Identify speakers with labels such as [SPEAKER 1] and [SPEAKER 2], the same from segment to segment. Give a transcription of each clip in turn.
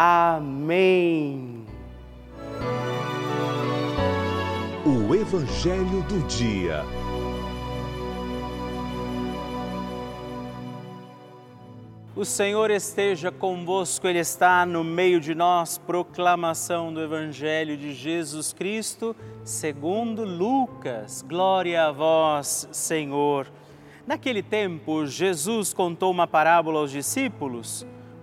[SPEAKER 1] Amém.
[SPEAKER 2] O Evangelho do Dia.
[SPEAKER 1] O Senhor esteja convosco, Ele está no meio de nós. Proclamação do Evangelho de Jesus Cristo, segundo Lucas. Glória a vós, Senhor. Naquele tempo, Jesus contou uma parábola aos discípulos.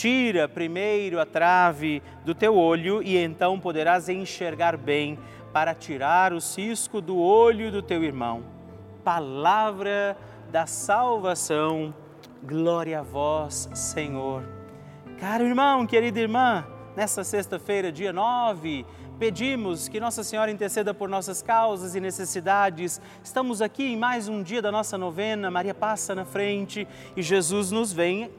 [SPEAKER 1] Tira primeiro a trave do teu olho e então poderás enxergar bem para tirar o cisco do olho do teu irmão. Palavra da salvação Glória a vós, Senhor. Caro irmão, querida irmã, nessa sexta-feira, dia 9, pedimos que Nossa Senhora interceda por nossas causas e necessidades. Estamos aqui em mais um dia da nossa novena, Maria passa na frente e Jesus nos vem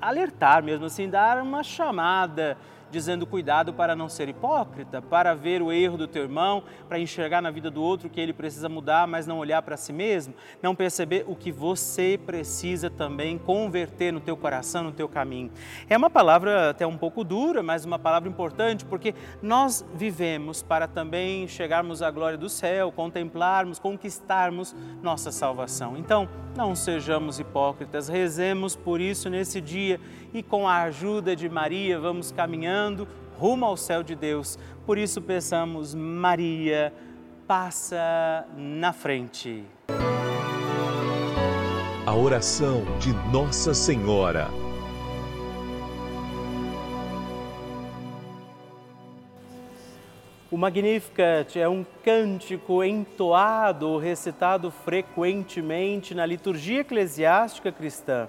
[SPEAKER 1] alertar mesmo assim, dar uma chamada dizendo cuidado para não ser hipócrita, para ver o erro do teu irmão, para enxergar na vida do outro que ele precisa mudar, mas não olhar para si mesmo, não perceber o que você precisa também converter no teu coração, no teu caminho. É uma palavra até um pouco dura, mas uma palavra importante, porque nós vivemos para também chegarmos à glória do céu, contemplarmos, conquistarmos nossa salvação. Então, não sejamos hipócritas, rezemos por isso nesse dia e com a ajuda de Maria vamos caminhando rumo ao céu de Deus. Por isso peçamos, Maria, passa na frente.
[SPEAKER 2] A oração de Nossa Senhora.
[SPEAKER 1] O Magnificat é um cântico entoado, recitado frequentemente na liturgia eclesiástica cristã.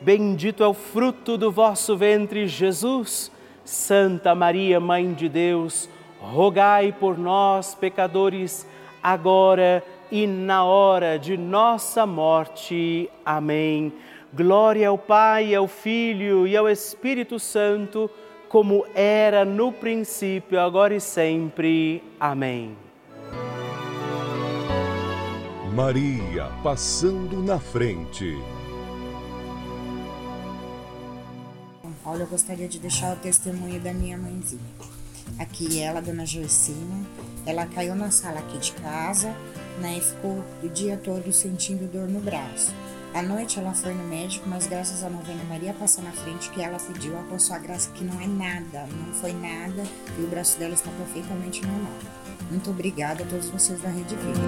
[SPEAKER 1] bendito é o fruto do vosso ventre, Jesus. Santa Maria, Mãe de Deus, rogai por nós, pecadores, agora e na hora de nossa morte. Amém. Glória ao Pai, ao Filho e ao Espírito Santo, como era no princípio, agora e sempre. Amém.
[SPEAKER 2] Maria passando na frente.
[SPEAKER 3] Olha, eu gostaria de deixar o testemunho da minha mãezinha. Aqui ela, dona Joicina, ela caiu na sala aqui de casa, né, e ficou o dia todo sentindo dor no braço. À noite ela foi no médico, mas graças à novena Maria passar na frente que ela pediu a sua graça que não é nada, não foi nada e o braço dela está perfeitamente normal. Muito obrigada a todos vocês da Rede Vida.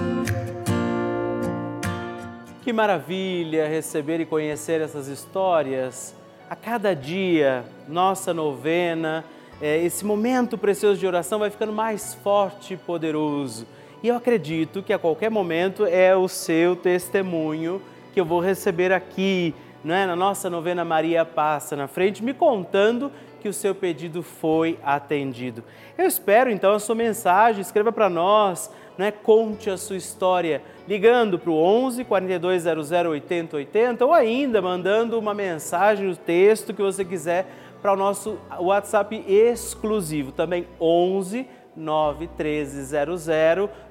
[SPEAKER 1] Que maravilha receber e conhecer essas histórias. A cada dia, nossa novena, é, esse momento precioso de oração vai ficando mais forte e poderoso. E eu acredito que a qualquer momento é o seu testemunho que eu vou receber aqui, não é? na nossa novena Maria Passa na frente, me contando que o seu pedido foi atendido. Eu espero então a sua mensagem, escreva para nós, né? conte a sua história ligando para o 11 4200 8080 ou ainda mandando uma mensagem, o um texto que você quiser para o nosso WhatsApp exclusivo, também 11 91300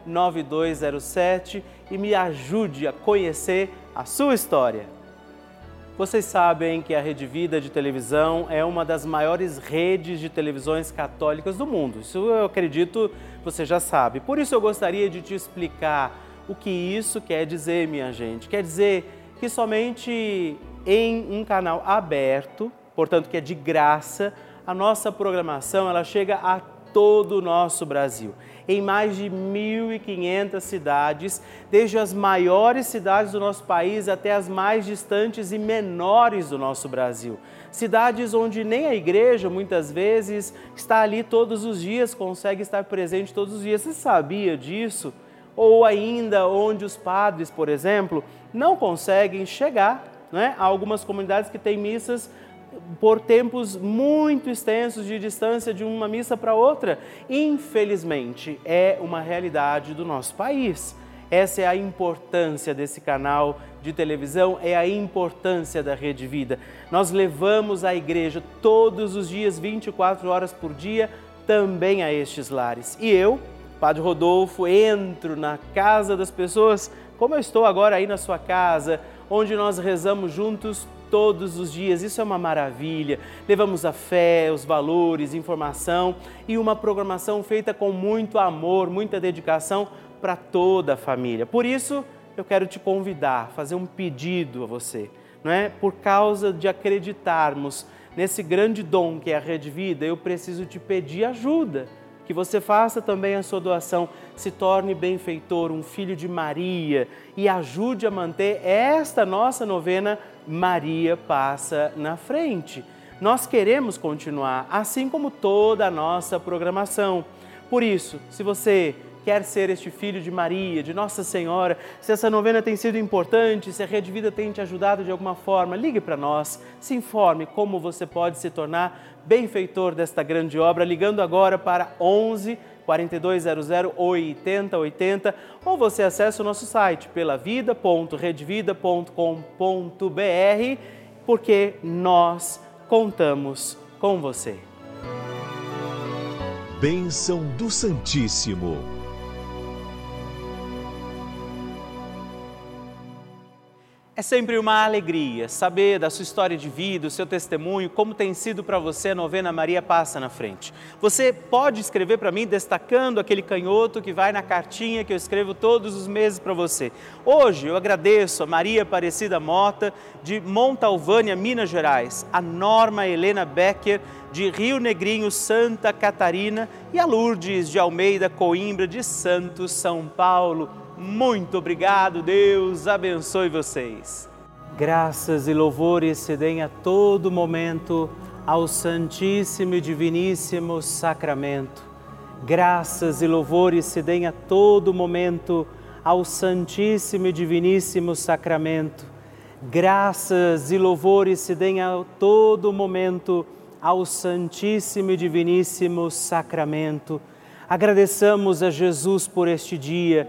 [SPEAKER 1] 9207 e me ajude a conhecer a sua história. Vocês sabem que a Rede Vida de televisão é uma das maiores redes de televisões católicas do mundo. Isso eu acredito você já sabe. Por isso eu gostaria de te explicar o que isso quer dizer, minha gente? Quer dizer que somente em um canal aberto, portanto que é de graça, a nossa programação ela chega a todo o nosso Brasil. Em mais de 1.500 cidades, desde as maiores cidades do nosso país até as mais distantes e menores do nosso Brasil. Cidades onde nem a igreja muitas vezes está ali todos os dias, consegue estar presente todos os dias. Você sabia disso? ou ainda onde os padres, por exemplo, não conseguem chegar né, algumas comunidades que têm missas por tempos muito extensos de distância de uma missa para outra. Infelizmente, é uma realidade do nosso país. Essa é a importância desse canal de televisão, é a importância da Rede Vida. Nós levamos a igreja todos os dias, 24 horas por dia, também a estes lares. E eu, Padre Rodolfo, entro na casa das pessoas, como eu estou agora aí na sua casa, onde nós rezamos juntos todos os dias. Isso é uma maravilha. Levamos a fé, os valores, informação e uma programação feita com muito amor, muita dedicação para toda a família. Por isso, eu quero te convidar, fazer um pedido a você, não é? Por causa de acreditarmos nesse grande dom que é a Rede Vida, eu preciso te pedir ajuda que você faça também a sua doação, se torne benfeitor, um filho de Maria e ajude a manter esta nossa novena Maria passa na frente. Nós queremos continuar, assim como toda a nossa programação. Por isso, se você quer ser este filho de Maria, de Nossa Senhora, se essa novena tem sido importante, se a Rede Vida tem te ajudado de alguma forma, ligue para nós, se informe como você pode se tornar benfeitor desta grande obra, ligando agora para 11 4200 8080 ou você acessa o nosso site pelavida.redvida.com.br porque nós contamos com você.
[SPEAKER 2] Bênção do Santíssimo.
[SPEAKER 1] É sempre uma alegria saber da sua história de vida, o seu testemunho, como tem sido para você a novena Maria Passa na Frente. Você pode escrever para mim destacando aquele canhoto que vai na cartinha que eu escrevo todos os meses para você. Hoje eu agradeço a Maria Aparecida Mota, de Montalvânia, Minas Gerais, a Norma Helena Becker, de Rio Negrinho, Santa Catarina, e a Lourdes de Almeida Coimbra, de Santos, São Paulo. Muito obrigado, Deus abençoe vocês. Graças e louvores se deem a todo momento ao Santíssimo e Diviníssimo Sacramento. Graças e louvores se deem a todo momento ao Santíssimo e Diviníssimo Sacramento. Graças e louvores se deem a todo momento ao Santíssimo e Diviníssimo Sacramento. Agradeçamos a Jesus por este dia